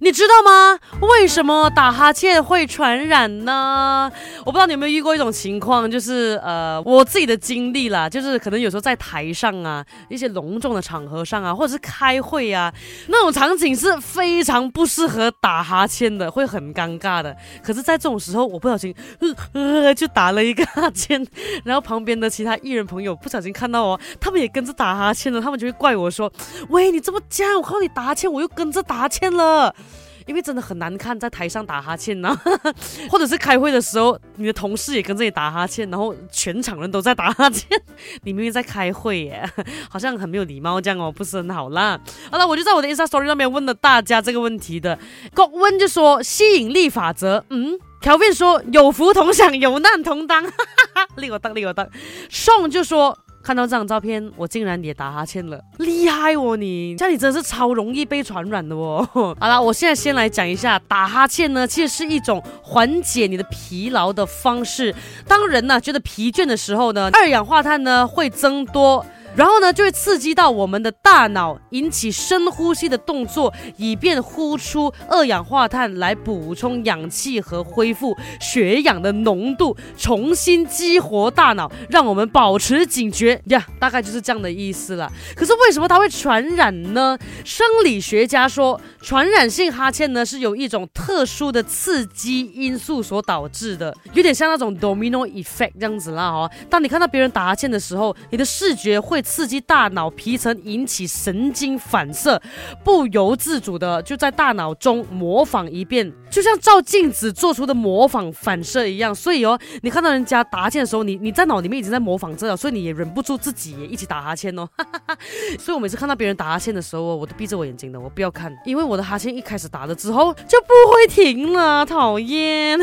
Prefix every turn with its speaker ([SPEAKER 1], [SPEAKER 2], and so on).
[SPEAKER 1] 你知道吗？为什么打哈欠会传染呢？我不知道你有没有遇过一种情况，就是呃，我自己的经历啦，就是可能有时候在台上啊，一些隆重的场合上啊，或者是开会啊，那种场景是非常不适合打哈欠的，会很尴尬的。可是，在这种时候，我不小心呃就打了一个哈欠，然后旁边的其他艺人朋友不小心看到哦，他们也跟着打哈欠了，他们就会怪我说：“喂，你这么僵，我看到你打哈欠，我又跟着打哈欠了。”因为真的很难看，在台上打哈欠呢，或者是开会的时候，你的同事也跟着你打哈欠，然后全场人都在打哈欠，你明明在开会耶，好像很没有礼貌这样哦，不是很好啦。好了，我就在我的 Insta Story 上面问了大家这个问题的，高温就说吸引力法则，嗯，Kevin 说有福同享，有难同当，哈哈哈，立我当，立我当，宋就说。看到这张照片，我竟然也打哈欠了，厉害哦你！像你真是超容易被传染的哦。好了，我现在先来讲一下打哈欠呢，其实是一种缓解你的疲劳的方式。当人呢觉得疲倦的时候呢，二氧化碳呢会增多。然后呢，就会刺激到我们的大脑，引起深呼吸的动作，以便呼出二氧化碳来补充氧气和恢复血氧的浓度，重新激活大脑，让我们保持警觉呀。大概就是这样的意思了。可是为什么它会传染呢？生理学家说，传染性哈欠呢是有一种特殊的刺激因素所导致的，有点像那种 domino effect 这样子啦哦。当你看到别人打哈欠的时候，你的视觉会刺激大脑皮层，引起神经反射，不由自主的就在大脑中模仿一遍，就像照镜子做出的模仿反射一样。所以哦，你看到人家打哈欠的时候，你你在脑里面已经在模仿这了，所以你也忍不住自己也一起打哈欠哦。所以我每次看到别人打哈欠的时候，我都闭着我眼睛的，我不要看，因为我的哈欠一开始打了之后就不会停了，讨厌。